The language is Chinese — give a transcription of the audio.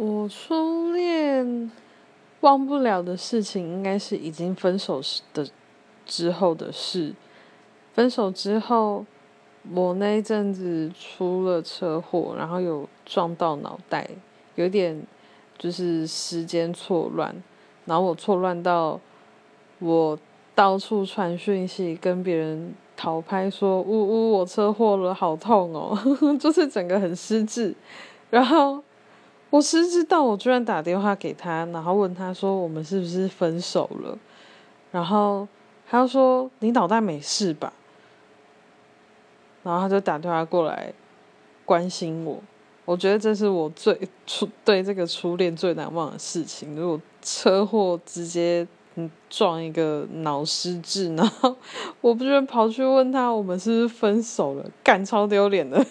我初恋忘不了的事情，应该是已经分手的之后的事。分手之后，我那一阵子出了车祸，然后有撞到脑袋，有点就是时间错乱，然后我错乱到我到处传讯息跟别人讨拍，说呜呜我车祸了，好痛哦，就是整个很失智，然后。我是知道，我居然打电话给他，然后问他说：“我们是不是分手了？”然后他说：“你脑袋没事吧？”然后他就打电话过来关心我。我觉得这是我最初对这个初恋最难忘的事情。如果车祸直接撞一个脑失智，然后我不就跑去问他我们是不是分手了？干超丢脸的。